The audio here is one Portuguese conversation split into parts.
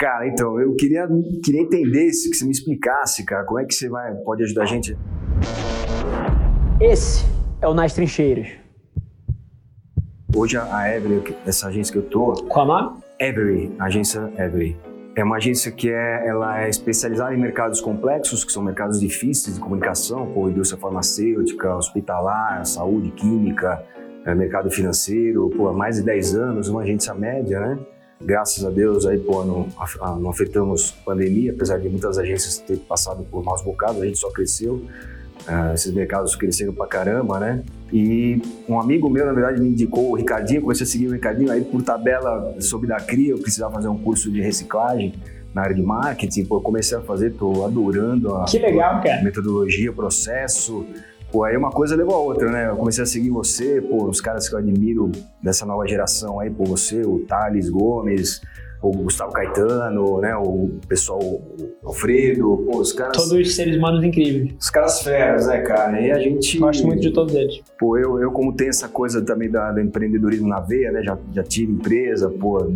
Cara, então, eu queria, queria entender, se que você me explicasse, cara, como é que você vai, pode ajudar a gente? Esse é o Nas Trincheiras. Hoje a Every, essa agência que eu tô... Qual o nome? Every, agência Every. É uma agência que é, ela é especializada em mercados complexos, que são mercados difíceis de comunicação, como indústria farmacêutica, hospitalar, saúde, química, é, mercado financeiro, pô, há mais de 10 anos, uma agência média, né? Graças a Deus, aí, pô, não, não afetamos pandemia, apesar de muitas agências terem passado por maus bocados, a gente só cresceu. Uh, esses mercados cresceram pra caramba, né? E um amigo meu, na verdade, me indicou o Ricardinho, comecei a seguir o Ricardinho, aí por tabela soube da CRIA, eu precisava fazer um curso de reciclagem na área de marketing, pô, eu comecei a fazer, tô adorando a, que legal, cara. metodologia, processo, Pô, aí uma coisa levou a outra, né? Eu comecei a seguir você, pô, os caras que eu admiro dessa nova geração aí, pô, você, o Thales Gomes, o Gustavo Caetano, né? O pessoal, o Alfredo, pô, os caras. Todos seres humanos incríveis. Os caras feras, né, cara? E a gente. Gosto muito de todos eles. Pô, eu, eu como tenho essa coisa também da, do empreendedorismo na veia, né? Já, já tive empresa, pô,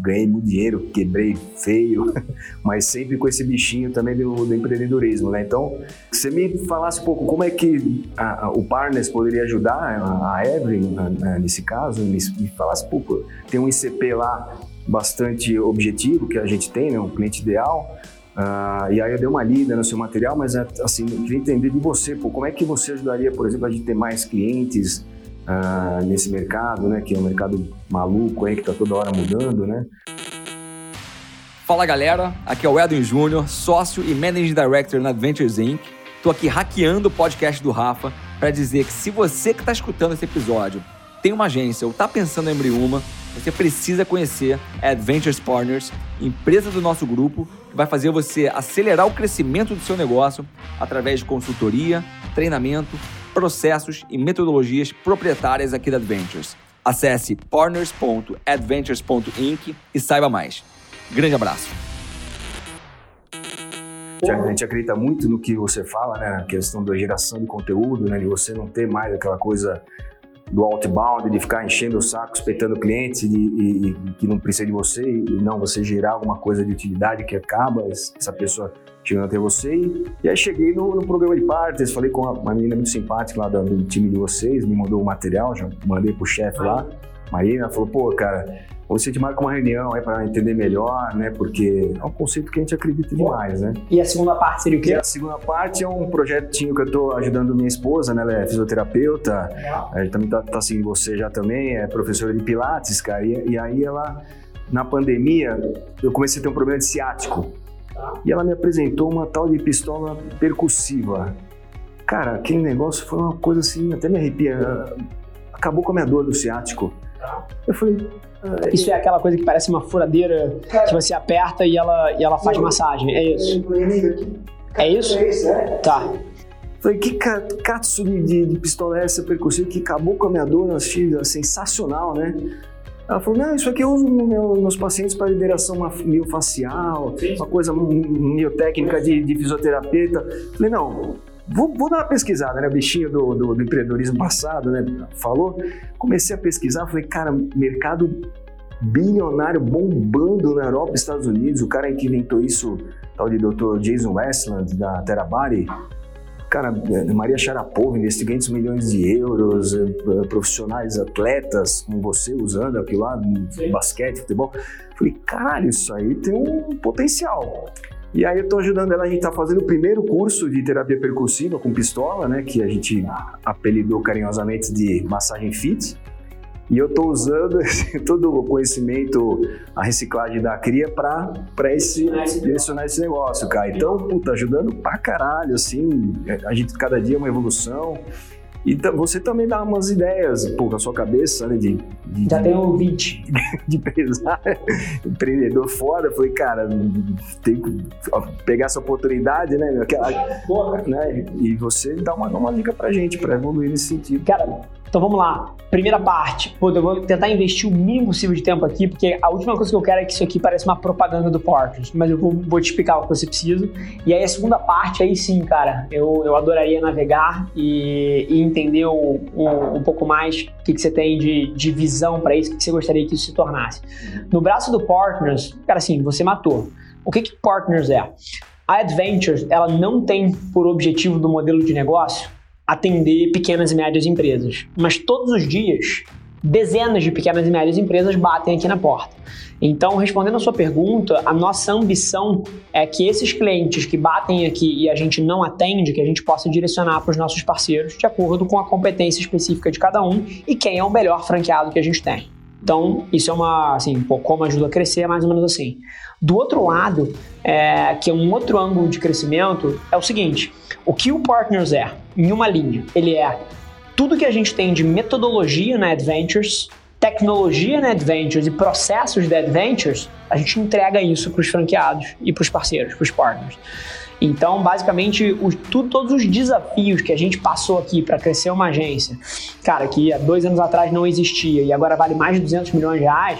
ganhei muito dinheiro, quebrei feio, mas sempre com esse bichinho também do, do empreendedorismo, né? Então, se você me falasse um pouco como é que a, a, o Partners poderia ajudar a, a Evelyn, nesse caso, me, me falasse, pô, tem um ICP lá bastante objetivo que a gente tem, né, um cliente ideal. Uh, e aí eu dei uma lida no seu material, mas assim, eu queria entender de você, pô, como é que você ajudaria, por exemplo, a gente ter mais clientes uh, nesse mercado, né, que é um mercado maluco aí, que está toda hora mudando, né? Fala galera, aqui é o Edwin Júnior, sócio e Managing Director na Adventures Inc. Tô aqui hackeando o podcast do Rafa para dizer que se você que está escutando esse episódio tem uma agência ou está pensando em abrir uma, você precisa conhecer a Adventures Partners, empresa do nosso grupo, que vai fazer você acelerar o crescimento do seu negócio através de consultoria, treinamento, processos e metodologias proprietárias aqui da Adventures. Acesse partners.adventures.inc e saiba mais. Grande abraço. A gente acredita muito no que você fala, né? Na questão da geração de conteúdo, né? De você não ter mais aquela coisa do outbound, de ficar enchendo o saco, respeitando clientes e, e, e, que não precisa de você e não você gerar alguma coisa de utilidade que acaba essa pessoa chegando até você. E, aí cheguei no, no, programa de partes, falei com uma, menina muito simpática lá do, do, time de vocês, me mandou o material, já mandei pro chefe lá. Marina falou, pô, cara, você te marca uma reunião aí para entender melhor, né? Porque é um conceito que a gente acredita demais, né? E a segunda parte seria o quê? E a segunda parte é um projetinho que eu estou ajudando minha esposa, né? Ela é fisioterapeuta, a gente também tá, tá seguindo você já também, é professora de pilates, cara. E, e aí ela, na pandemia, eu comecei a ter um problema de ciático. Tá. E ela me apresentou uma tal de pistola percussiva. Cara, aquele negócio foi uma coisa assim, até me arrepia. Acabou com a minha dor do ciático. Eu falei, ah, isso é aquela coisa que parece uma furadeira que você aperta e ela, e ela faz massagem, é isso? É isso? É. Tá. Falei, que catsu de, de, de pistola é essa percussiva que acabou com a minha dor? Achei sensacional, né? Ela falou, não, isso aqui eu uso nos meus pacientes para liberação miofacial, uma coisa miotécnica de, de fisioterapeuta. Falei, não, Vou, vou, dar uma pesquisada, né? O bichinho do, do, do, empreendedorismo passado, né? Falou. Comecei a pesquisar, falei, cara, mercado bilionário bombando na Europa e Estados Unidos. O cara que inventou isso, tal de Dr. Jason Westland, da Terabari. Cara, Maria Sharapova, investiga 500 milhões de euros, eh, profissionais, atletas como você usando aquilo lá, basquete, futebol. Falei, caralho, isso aí tem um potencial. E aí eu estou ajudando ela, a gente está fazendo o primeiro curso de terapia percussiva com pistola, né, que a gente apelidou carinhosamente de massagem fit. E eu estou usando todo o conhecimento, a reciclagem da cria para esse, direcionar esse negócio, cara. Então, puta, ajudando pra caralho, assim, a gente cada dia é uma evolução. E você também dá umas ideias, pô, na sua cabeça, né? De, de Já tem um 20. De empresário, empreendedor fora. Eu falei, cara, tem que pegar essa oportunidade, né? Aquela, né? E você dá uma, uma dica pra gente, pra evoluir nesse sentido. Cara, Então vamos lá. Primeira parte, pô, eu vou tentar investir o mínimo possível de tempo aqui, porque a última coisa que eu quero é que isso aqui pareça uma propaganda do Partners, mas eu vou, vou te explicar o que você precisa. E aí a segunda parte, aí sim, cara, eu, eu adoraria navegar e, e entender o, o, um pouco mais o que, que você tem de, de visão para isso, o que, que você gostaria que isso se tornasse. No braço do Partners, cara, assim, você matou. O que, que Partners é? A Adventures, ela não tem por objetivo do modelo de negócio atender pequenas e médias empresas. Mas todos os dias, dezenas de pequenas e médias empresas batem aqui na porta. Então, respondendo a sua pergunta, a nossa ambição é que esses clientes que batem aqui e a gente não atende, que a gente possa direcionar para os nossos parceiros de acordo com a competência específica de cada um e quem é o melhor franqueado que a gente tem. Então, isso é uma, assim, pô, como ajuda a crescer, é mais ou menos assim. Do outro lado, é, que é um outro ângulo de crescimento, é o seguinte: o que o Partners é, em uma linha, ele é tudo que a gente tem de metodologia na Adventures, tecnologia na Adventures e processos da Adventures, a gente entrega isso para os franqueados e para os parceiros, para os partners. Então, basicamente, todos os desafios que a gente passou aqui para crescer uma agência, cara, que há dois anos atrás não existia e agora vale mais de 200 milhões de reais,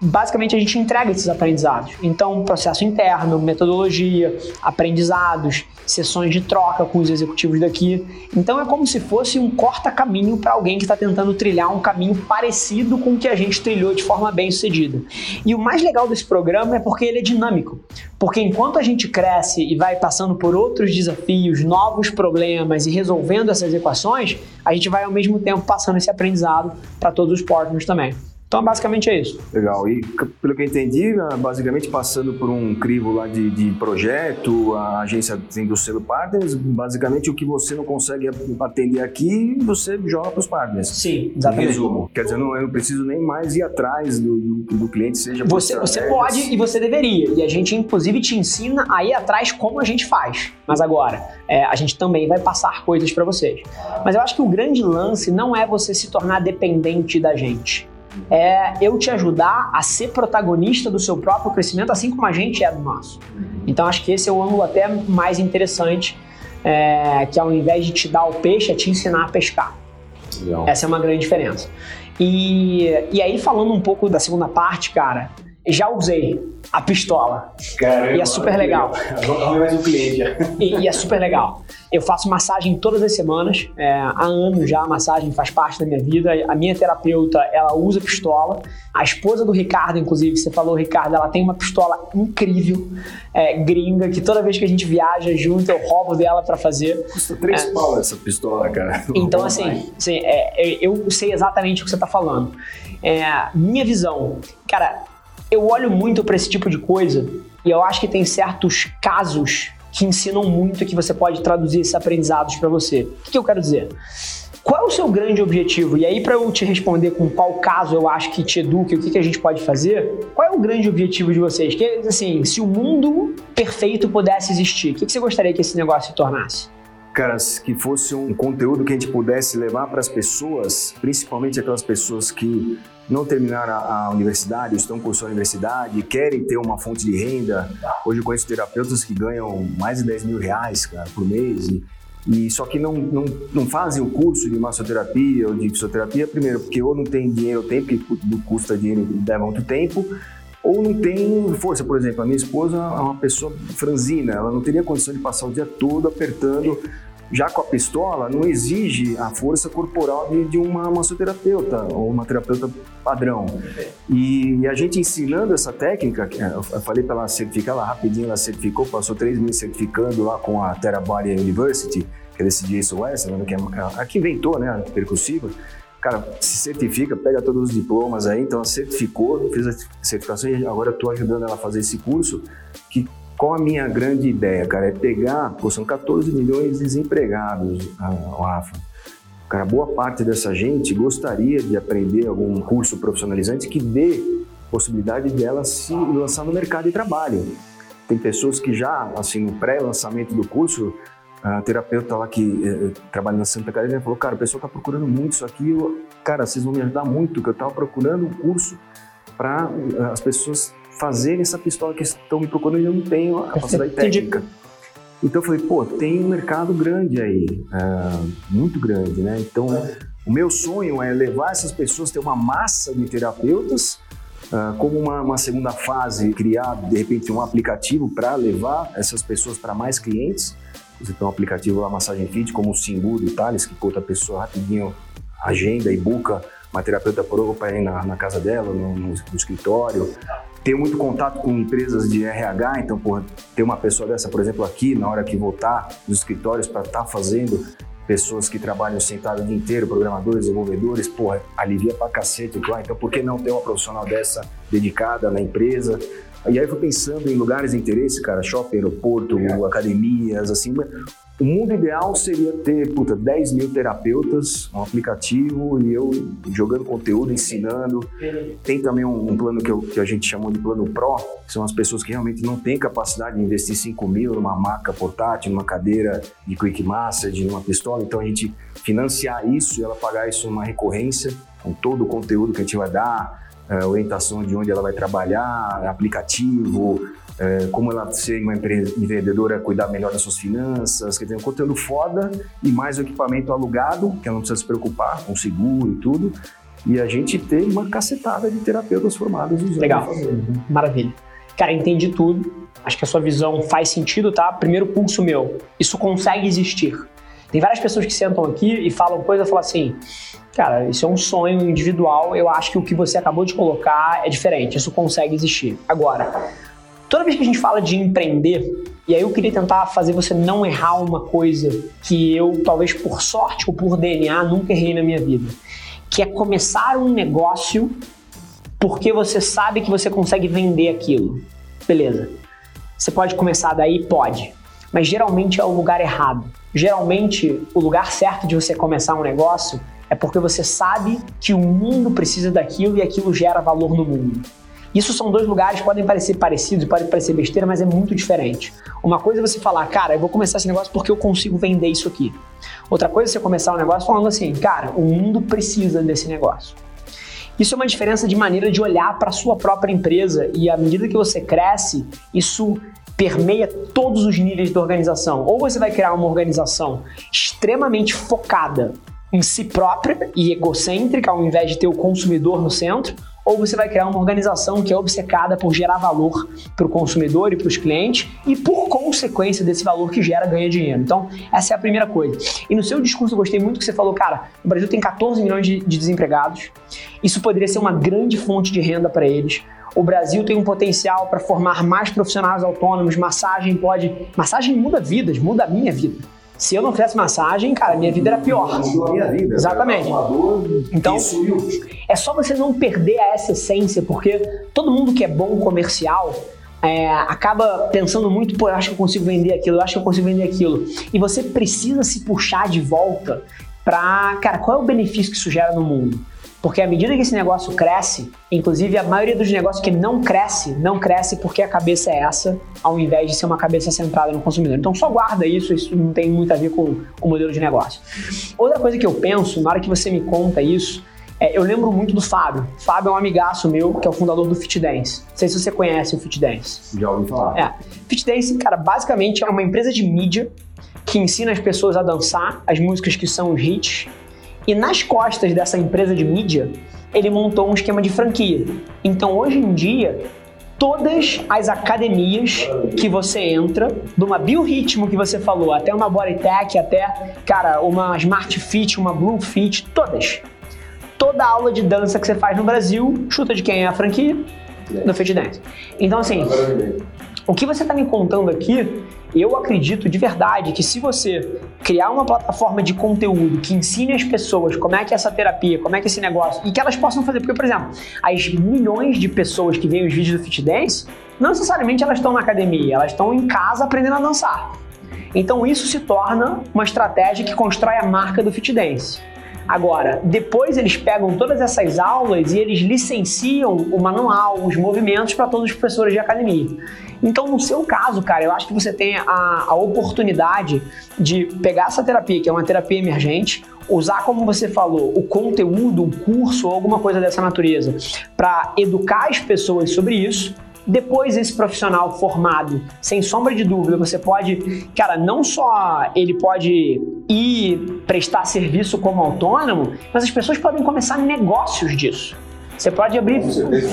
basicamente a gente entrega esses aprendizados. Então, processo interno, metodologia, aprendizados, sessões de troca com os executivos daqui. Então é como se fosse um corta-caminho para alguém que está tentando trilhar um caminho parecido com o que a gente trilhou de forma bem sucedida. E o mais legal desse programa é porque ele é dinâmico. Porque enquanto a gente cresce e vai passando por outros desafios, novos problemas e resolvendo essas equações, a gente vai ao mesmo tempo passando esse aprendizado para todos os partners também. Então, basicamente é isso. Legal. E pelo que eu entendi, ah, basicamente passando por um crivo lá de, de projeto, a agência tem do selo partners, basicamente o que você não consegue atender aqui, você joga para os partners. Sim, exatamente. Resumo. Quer dizer, eu não, eu não preciso nem mais ir atrás do, do, do cliente, seja você, você pode e você deveria. E a gente, inclusive, te ensina a ir atrás como a gente faz. Mas agora, é, a gente também vai passar coisas para vocês. Mas eu acho que o grande lance não é você se tornar dependente da gente é eu te ajudar a ser protagonista do seu próprio crescimento, assim como a gente é do nosso. Então acho que esse é o ângulo até mais interessante, é, que ao invés de te dar o peixe, é te ensinar a pescar. Legal. Essa é uma grande diferença. E, e aí, falando um pouco da segunda parte, cara, já usei a pistola. Caramba, e é super legal. Vamos mais um cliente. E, e, é super legal. Eu faço massagem todas as semanas. É, há anos já a massagem faz parte da minha vida. A minha terapeuta, ela usa pistola. A esposa do Ricardo, inclusive, você falou, Ricardo, ela tem uma pistola incrível, é, gringa, que toda vez que a gente viaja junto, eu roubo dela para fazer. Custa três é. pau essa pistola, cara. Então, assim, assim é, eu sei exatamente o que você tá falando. É, minha visão, cara, eu olho muito para esse tipo de coisa e eu acho que tem certos casos que ensinam muito que você pode traduzir esses aprendizados para você. O que, que eu quero dizer? Qual é o seu grande objetivo? E aí, para eu te responder com qual caso eu acho que te eduque, o que, que a gente pode fazer, qual é o grande objetivo de vocês? Que, assim, se o mundo perfeito pudesse existir, o que, que você gostaria que esse negócio se tornasse? Cara, que fosse um conteúdo que a gente pudesse levar para as pessoas, principalmente aquelas pessoas que não terminaram a, universidade, estão cursando a universidade, querem ter uma fonte de renda. Hoje eu conheço terapeutas que ganham mais de 10 mil reais cara, por mês. E, e só que não, não, não fazem o curso de massoterapia ou de fisioterapia, primeiro, porque ou não tem dinheiro ou tempo, porque do custo dinheiro leva muito tempo, ou não tem força. Por exemplo, a minha esposa é uma pessoa franzina, ela não teria condição de passar o dia todo apertando já com a pistola, não exige a força corporal de, uma massoterapeuta ou uma terapeuta padrão. E, a gente ensinando essa técnica, eu falei para ela certificar, ela rapidinho ela certificou, passou três meses certificando lá com a Therabody University, que é desse Jason West, né, que é a que inventou né, a percussiva. Cara, se certifica, pega todos os diplomas aí, então ela certificou, fez a certificação e agora eu estou ajudando ela a fazer esse curso que qual a minha grande ideia, cara? É pegar, pô, são 14 milhões de desempregados, Rafa. Cara, boa parte dessa gente gostaria de aprender algum curso profissionalizante que dê possibilidade dela se lançar no mercado de trabalho. Tem pessoas que já, assim, no pré-lançamento do curso, a terapeuta lá que eh, trabalha na Santa Catarina falou, cara, o pessoal está procurando muito isso aqui, eu, cara, vocês vão me ajudar muito, que eu estava procurando um curso para eh, as pessoas fazerem essa pistola que estão me procurando e eu não tenho a capacidade técnica. Então eu falei, pô, tem um mercado grande aí, uh, muito grande, né? Então o meu sonho é levar essas pessoas, ter uma massa de terapeutas, uh, como uma, uma, segunda fase, criar de repente um aplicativo para levar essas pessoas para mais clientes. Você tem um aplicativo lá, Massagem Fit, como o Simbu do Thales, que conta a pessoa rapidinho agenda e buca uma terapeuta por para ir na, na, casa dela, no, no, no, escritório. Tenho muito contato com empresas de RH, então, por ter uma pessoa dessa, por exemplo, aqui, na hora que voltar dos escritórios para estar tá fazendo pessoas que trabalham sentado o dia inteiro, programadores, desenvolvedores, porra, alivia pra cacete. Então, por que não ter uma profissional dessa dedicada na empresa? E aí eu fui pensando em lugares de interesse, cara, shopping, aeroporto, academias, assim. O mundo ideal seria ter, puta, 10 mil terapeutas, um aplicativo e eu jogando conteúdo, ensinando. Tem também um, um plano que, eu, que, a gente chamou de plano Pro, que são as pessoas que realmente não têm capacidade de investir 5 mil numa maca portátil, numa cadeira de quick massage, numa pistola. Então a gente financiar isso e ela pagar isso numa recorrência, com todo o conteúdo que a gente vai dar, é, orientação de onde ela vai trabalhar, aplicativo, é, como ela ser uma empreendedora, cuidar melhor das suas finanças, quer dizer, um conteúdo foda e mais o equipamento alugado, que ela não precisa se preocupar com seguro e tudo. E a gente tem uma cacetada de terapeutas formados usando. Legal, maravilha. Cara, entendi tudo. Acho que a sua visão faz sentido, tá? Primeiro pulso meu, isso consegue existir. Tem várias pessoas que sentam aqui e falam coisa, falam assim, Cara, isso é um sonho individual. Eu acho que o que você acabou de colocar é diferente. Isso consegue existir. Agora, toda vez que a gente fala de empreender, e aí eu queria tentar fazer você não errar uma coisa que eu, talvez por sorte ou por DNA, nunca errei na minha vida, que é começar um negócio porque você sabe que você consegue vender aquilo. Beleza. Você pode começar daí? Pode. Mas geralmente é o lugar errado. Geralmente, o lugar certo de você começar um negócio é porque você sabe que o mundo precisa daquilo e aquilo gera valor no mundo. Isso são dois lugares que podem parecer parecidos, podem parecer besteira, mas é muito diferente. Uma coisa é você falar, cara, eu vou começar esse negócio porque eu consigo vender isso aqui. Outra coisa é você começar um negócio falando assim, cara, o mundo precisa desse negócio. Isso é uma diferença de maneira de olhar para a sua própria empresa e à medida que você cresce, isso permeia todos os níveis da organização. Ou você vai criar uma organização extremamente focada em si própria e egocêntrica, ao invés de ter o consumidor no centro, ou você vai criar uma organização que é obcecada por gerar valor para o consumidor e para os clientes e, por consequência desse valor que gera, ganha dinheiro. Então, essa é a primeira coisa. E no seu discurso, eu gostei muito que você falou, cara, o Brasil tem 14 milhões de, de desempregados, isso poderia ser uma grande fonte de renda para eles. O Brasil tem um potencial para formar mais profissionais autônomos. Massagem pode. Massagem muda vidas, muda a minha vida. Se eu não fizesse massagem, cara, minha vida era pior. Minha vida. Exatamente. Então, é só você não perder essa essência, porque todo mundo que é bom comercial é, acaba pensando muito, pô, eu acho que eu consigo vender aquilo, eu acho que eu consigo vender aquilo. E você precisa se puxar de volta para, cara, qual é o benefício que isso gera no mundo? Porque à medida que esse negócio cresce, inclusive a maioria dos negócios que não cresce, não cresce porque a cabeça é essa, ao invés de ser uma cabeça centrada no consumidor. Então só guarda isso, isso não tem muito a ver com o modelo de negócio. Outra coisa que eu penso, na hora que você me conta isso, é, eu lembro muito do Fábio. Fábio é um amigaço meu, que é o fundador do Fit Dance. Não sei se você conhece o Fit Dance. Já ouvi falar. É. Fit Dance, cara, basicamente é uma empresa de mídia que ensina as pessoas a dançar as músicas que são os hits e nas costas dessa empresa de mídia, ele montou um esquema de franquia. Então hoje em dia, todas as academias que você entra, de uma biorritmo que você falou, até uma Bodytech, até, cara, uma Smart Fit, uma Blue Fit, todas. Toda aula de dança que você faz no Brasil, chuta de quem é a franquia? Do Fit Dance. Então, assim, o que você está me contando aqui eu acredito de verdade que se você criar uma plataforma de conteúdo que ensine as pessoas como é que é essa terapia, como é que é esse negócio, e que elas possam fazer, porque, por exemplo, as milhões de pessoas que veem os vídeos do Fit Dance, não necessariamente elas estão na academia, elas estão em casa aprendendo a dançar. Então isso se torna uma estratégia que constrói a marca do Fit Dance. Agora, depois eles pegam todas essas aulas e eles licenciam o manual, os movimentos para todos os professores de academia. Então, no seu caso, cara, eu acho que você tem a, a oportunidade de pegar essa terapia, que é uma terapia emergente, usar, como você falou, o conteúdo, um curso ou alguma coisa dessa natureza, para educar as pessoas sobre isso Depois, esse profissional formado, sem sombra de dúvida, você pode, cara, não só ele pode ir prestar serviço como autônomo, mas as pessoas podem começar negócios disso. Você pode abrir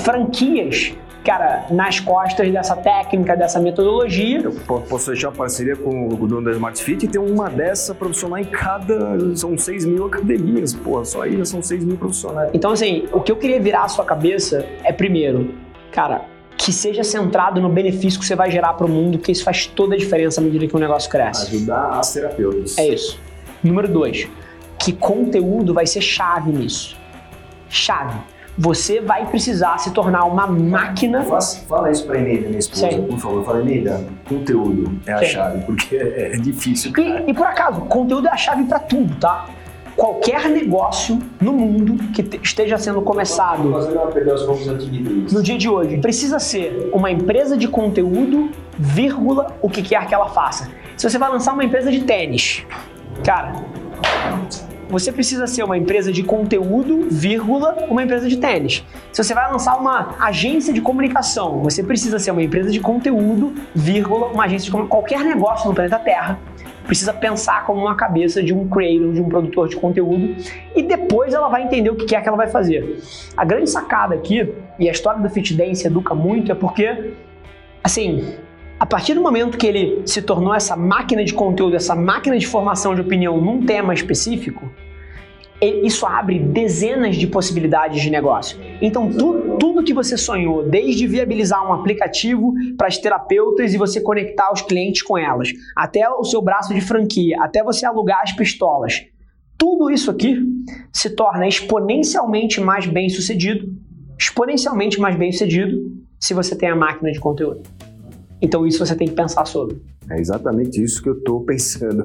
franquias cara, nas costas dessa técnica, dessa metodologia. Eu posso fechar parceria com o dono da Smart Fit e ter uma dessa profissional em cada. São 6 mil academias, pô, só aí já são 6 mil profissionais. Então, assim, o que eu queria virar a sua cabeça é, primeiro, cara, que seja centrado no benefício que você vai gerar para o mundo, porque isso faz toda a diferença à medida que o negócio cresce. Ajudar as terapeutas. É isso. Número dois, que conteúdo vai ser chave nisso. Chave você vai precisar se tornar uma máquina. fala isso pra Eneida, minha esposa, Sim. por favor. Fala, Eneida, conteúdo é a Sim. chave, porque é, é difícil. E, e, por acaso, conteúdo é a chave para tudo, tá? Qualquer negócio no mundo que esteja sendo começado no dia de hoje precisa ser uma empresa de conteúdo, vírgula, o que quer que ela faça. Se você vai lançar uma empresa de tênis, cara, você precisa ser uma empresa de conteúdo, vírgula, uma empresa de tênis. Se você vai lançar uma agência de comunicação, você precisa ser uma empresa de conteúdo, vírgula, uma agência de. Qualquer negócio no planeta Terra precisa pensar como uma cabeça de um creator, de um produtor de conteúdo, e depois ela vai entender o que é que ela vai fazer. A grande sacada aqui, e a história do Fit Dance educa muito, é porque, assim, a partir do momento que ele se tornou essa máquina de conteúdo, essa máquina de formação de opinião num tema específico, isso abre dezenas de possibilidades de negócio. Então, tu, tudo que você sonhou, desde viabilizar um aplicativo para as terapeutas e você conectar os clientes com elas, até o seu braço de franquia, até você alugar as pistolas, tudo isso aqui se torna exponencialmente mais bem sucedido, exponencialmente mais bem sucedido se você tem a máquina de conteúdo. Então isso você tem que pensar sobre. É exatamente isso que eu estou pensando.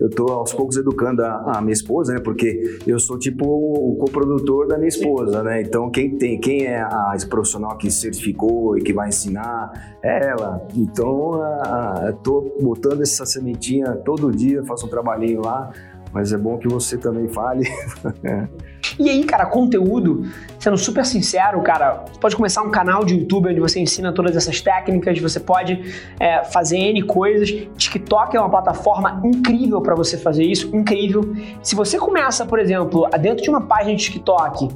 Eu estou aos poucos educando a, a, minha esposa, né? Porque eu sou tipo o coprodutor da minha esposa, né? Então quem tem, quem é a profissional que certificou e que vai ensinar é ela. Então estou botando essa sementinha todo dia, faço um trabalhinho lá mas é bom que você também fale. e aí, cara, conteúdo, sendo super sincero, cara, você pode começar um canal de YouTube onde você ensina todas essas técnicas, você pode é, fazer N coisas. TikTok é uma plataforma incrível para você fazer isso, incrível. Se você começa, por exemplo, dentro de uma página de TikTok,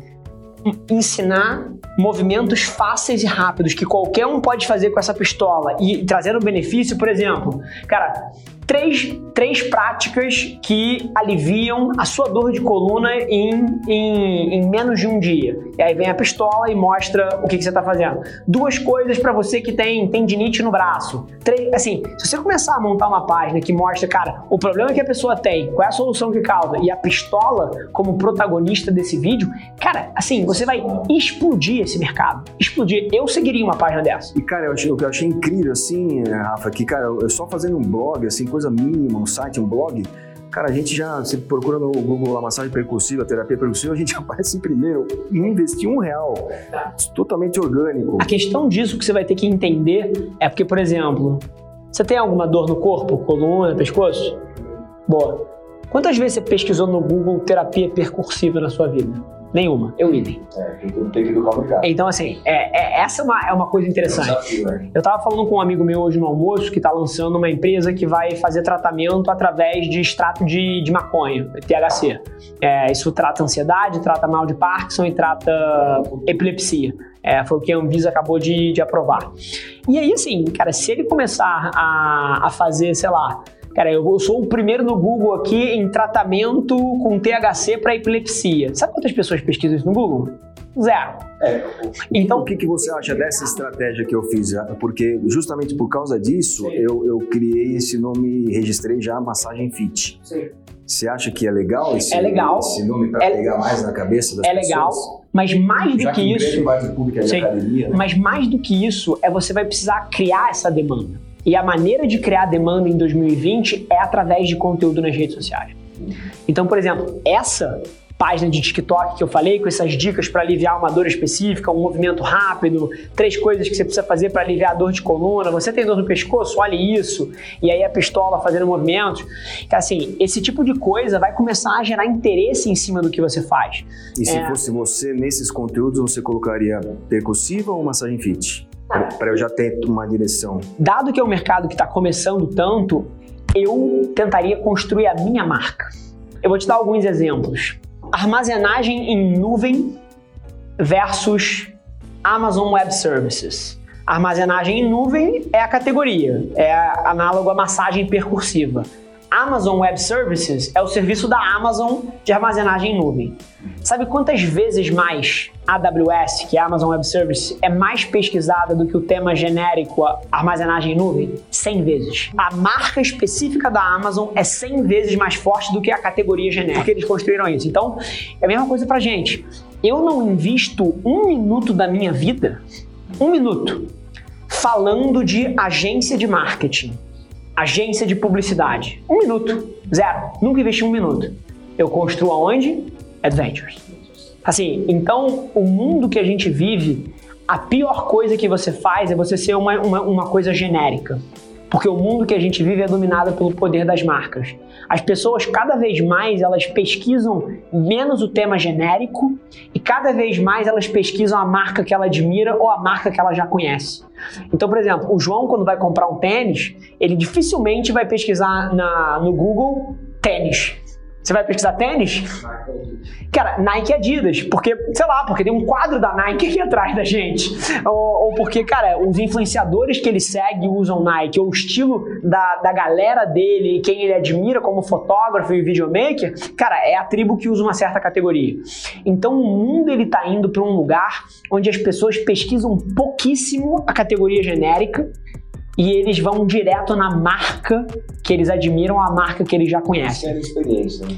ensinar movimentos fáceis e rápidos que qualquer um pode fazer com essa pistola e trazer um benefício, por exemplo, cara, três, três práticas que aliviam a sua dor de coluna em, em, em menos de um dia. E aí vem a pistola e mostra o que, que você está fazendo. Duas coisas para você que tem tendinite no braço. Três, assim, se você começar a montar uma página que mostra, cara, o problema que a pessoa tem, qual é a solução que causa, e a pistola como protagonista desse vídeo, cara, assim, você vai explodir esse mercado. Explodir. Eu seguiria uma página dessa. E, cara, eu achei, eu achei incrível, assim, Rafa, que, cara, eu só fazendo um blog, assim, coisa mínima, um site, um blog, cara, a gente já, se procura no Google a massagem percussiva, terapia percussiva, a gente aparece em primeiro. Não investir um real. Totalmente orgânico. A questão disso que você vai ter que entender é porque, por exemplo, você tem alguma dor no corpo, coluna, pescoço? Boa. Quantas vezes você pesquisou no Google terapia percussiva na sua vida? Nenhuma. Eu idem. É, tem que educar o mercado. Então, assim, é, é, essa é uma, é uma coisa interessante. É um desafio, né? Eu tava falando com um amigo meu hoje no almoço que tá lançando uma empresa que vai fazer tratamento através de extrato de, de maconha, THC. É, isso trata ansiedade, trata mal de Parkinson e trata epilepsia. É, foi o que a Anvisa acabou de, de aprovar. E aí, assim, cara, se ele começar a, a fazer, sei lá, Cara, eu sou o primeiro no Google aqui em tratamento com THC para epilepsia. Sabe quantas pessoas pesquisam isso no Google? Zero. É. Então, o que, que você acha dessa estratégia que eu fiz? Porque justamente por causa disso, eu, eu criei esse nome, registrei já Massagem Fit. Sim. Você acha que é legal esse, é legal. esse nome para é, pegar mais na cabeça das é pessoas? É legal, mas mais do Já que, que isso. Parte pública é de academia, né? Mas mais do que isso é você vai precisar criar essa demanda. E a maneira de criar demanda em 2020 é através de conteúdo nas redes sociais. Então, por exemplo, essa página de TikTok que eu falei, com essas dicas para aliviar uma dor específica, um movimento rápido, três coisas que você precisa fazer para aliviar a dor de coluna, você tem dor no pescoço, olhe isso, e aí a pistola fazendo movimentos. Então, assim, esse tipo de coisa vai começar a gerar interesse em cima do que você faz. E se é... fosse você, nesses conteúdos, você colocaria percussiva ou massagem fit? Para eu já ter uma direção. Dado que é um mercado que está começando tanto, eu tentaria construir a minha marca. Eu vou te dar alguns exemplos. Armazenagem em nuvem versus Amazon Web Services. Armazenagem em nuvem é a categoria, é análogo à massagem percursiva. Amazon Web Services é o serviço da Amazon de armazenagem em nuvem. Sabe quantas vezes mais AWS, que é a Amazon Web Services, é mais pesquisada do que o tema genérico armazenagem em nuvem? 100 vezes. A marca específica da Amazon é 100 vezes mais forte do que a categoria genérica. Porque eles construíram isso. Então, é a mesma coisa pra gente. Eu não invisto um minuto da minha vida, um minuto, falando de agência de marketing agência de publicidade. Um minuto. Zero. Nunca investi um minuto. Eu construo aonde? Adventures. Assim, então o mundo que a gente vive, a pior coisa que você faz é você ser uma, uma, uma coisa genérica. Porque o mundo que a gente vive é dominado pelo poder das marcas. As pessoas cada vez mais elas pesquisam menos o tema genérico e cada vez mais elas pesquisam a marca que ela admira ou a marca que ela já conhece. Então, por exemplo, o João quando vai comprar um tênis, ele dificilmente vai pesquisar na, no Google tênis. Você vai pesquisar tênis? Cara, Nike Adidas. Porque, sei lá, porque tem um quadro da Nike aqui atrás da gente. Ou, ou, porque, cara, os influenciadores que ele segue usam Nike, ou o estilo da, da galera dele quem ele admira como fotógrafo e videomaker, cara, é a tribo que usa uma certa categoria. Então o mundo ele tá indo para um lugar onde as pessoas pesquisam pouquíssimo a categoria genérica e eles vão direto na marca que eles admiram, a marca que eles já conhecem. É experiência. Né?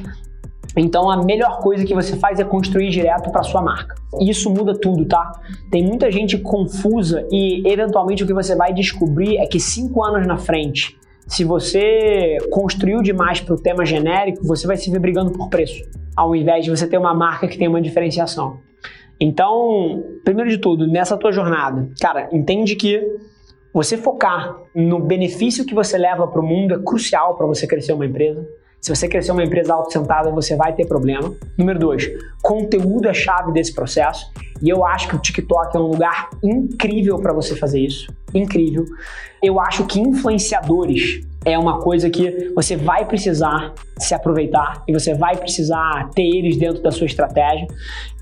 Então a melhor coisa que você faz é construir direto para sua marca. Isso muda tudo, tá? Tem muita gente confusa e eventualmente o que você vai descobrir é que cinco anos na frente, se você construiu demais para o tema genérico, você vai se ver brigando por preço, ao invés de você ter uma marca que tem uma diferenciação. Então, primeiro de tudo, nessa tua jornada, cara, entende que você focar no benefício que você leva para o mundo é crucial para você crescer uma empresa. Se você crescer uma empresa autossentada, você vai ter problema. Número dois, conteúdo é chave desse processo. E eu acho que o TikTok é um lugar incrível para você fazer isso. Incrível. Eu acho que influenciadores é uma coisa que você vai precisar se aproveitar e você vai precisar ter eles dentro da sua estratégia.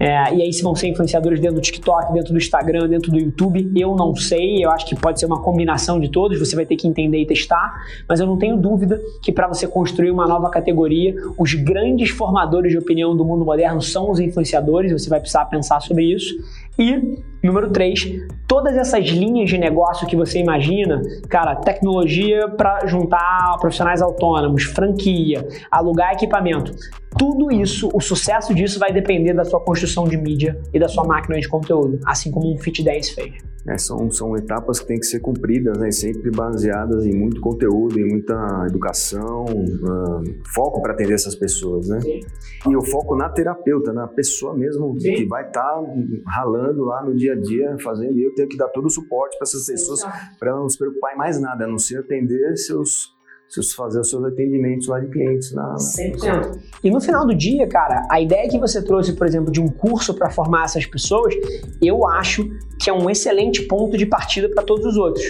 É, e aí, se vão ser influenciadores dentro do TikTok, dentro do Instagram, dentro do YouTube, eu não sei. Eu acho que pode ser uma combinação de todos. Você vai ter que entender e testar. Mas eu não tenho dúvida que para você construir uma nova categoria, os grandes formadores de opinião do mundo moderno são os influenciadores. Você vai precisar pensar sobre isso. E número 3, todas essas linhas de negócio que você imagina, cara, tecnologia para juntar profissionais autônomos, franquia, alugar equipamento, tudo isso, o sucesso disso vai depender da sua construção de mídia e da sua máquina de conteúdo, assim como um Fit 10 fez. É, são, são etapas que têm que ser cumpridas, né? sempre baseadas em muito conteúdo, em muita educação, uh, foco para atender essas pessoas, né? Sim. E o foco na terapeuta, na pessoa mesmo Sim. que vai estar tá ralando lá no dia a dia, fazendo, e eu tenho que dar todo o suporte para essas pessoas, para não se preocupar em mais nada, a não ser atender seus seus, fazer os seus atendimentos lá de clientes. Na, 100%. E no final do dia, cara, a ideia que você trouxe, por exemplo, de um curso para formar essas pessoas, eu acho que é um excelente ponto de partida para todos os outros.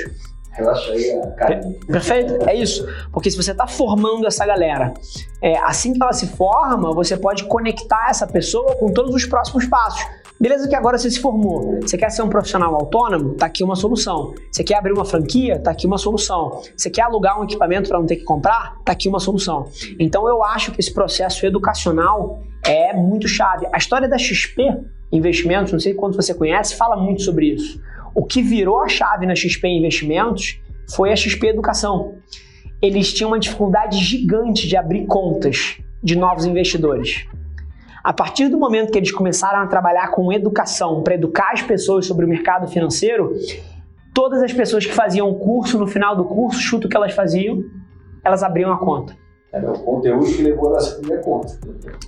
Relaxa aí, cara. Perfeito? É isso. Porque se você está formando essa galera, é, assim que ela se forma, você pode conectar essa pessoa com todos os próximos passos. Beleza que agora você se formou. Você quer ser um profissional autônomo? Tá aqui uma solução. Você quer abrir uma franquia? Tá aqui uma solução. Você quer alugar um equipamento para não ter que comprar? Tá aqui uma solução. Então eu acho que esse processo educacional é muito chave. A história da XP Investimentos, não sei quanto você conhece, fala muito sobre isso. O que virou a chave na XP Investimentos foi a XP Educação. Eles tinham uma dificuldade gigante de abrir contas de novos investidores. A partir do momento que eles começaram a trabalhar com educação, para educar as pessoas sobre o mercado financeiro, todas as pessoas que faziam o curso, no final do curso, chuta o que elas faziam, elas abriam a conta. Era o conteúdo que levou a primeira conta.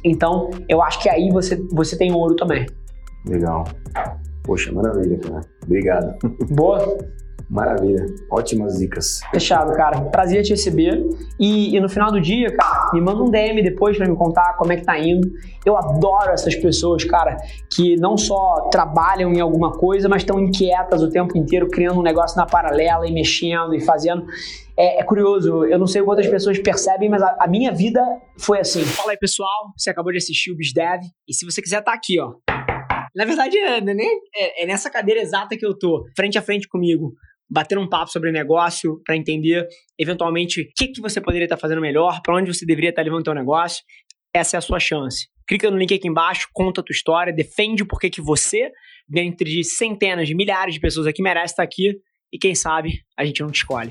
Então, eu acho que aí você, você tem ouro também. Legal. Poxa, maravilha, cara. Obrigado. Boa. Maravilha. Ótimas dicas. Fechado, cara. Prazer te receber. E, e, no final do dia, cara, me manda um DM depois para me contar como é que tá indo. Eu adoro essas pessoas, cara, que não só trabalham em alguma coisa, mas estão inquietas o tempo inteiro, criando um negócio na paralela e mexendo e fazendo. É, é, curioso, eu não sei quantas pessoas percebem, mas a, a, minha vida foi assim. Fala aí, pessoal. Você acabou de assistir o BizDev. E se você quiser estar tá aqui, ó. Na verdade, é, é, é nessa cadeira exata que eu tô, frente a frente comigo bater um papo sobre negócio para entender eventualmente o que, que você poderia estar tá fazendo melhor, para onde você deveria estar tá levando o seu negócio. Essa é a sua chance. Clica no link aqui embaixo, conta a tua história, defende por que você, dentre de centenas de milhares de pessoas aqui, merece estar aqui e quem sabe a gente não te escolhe.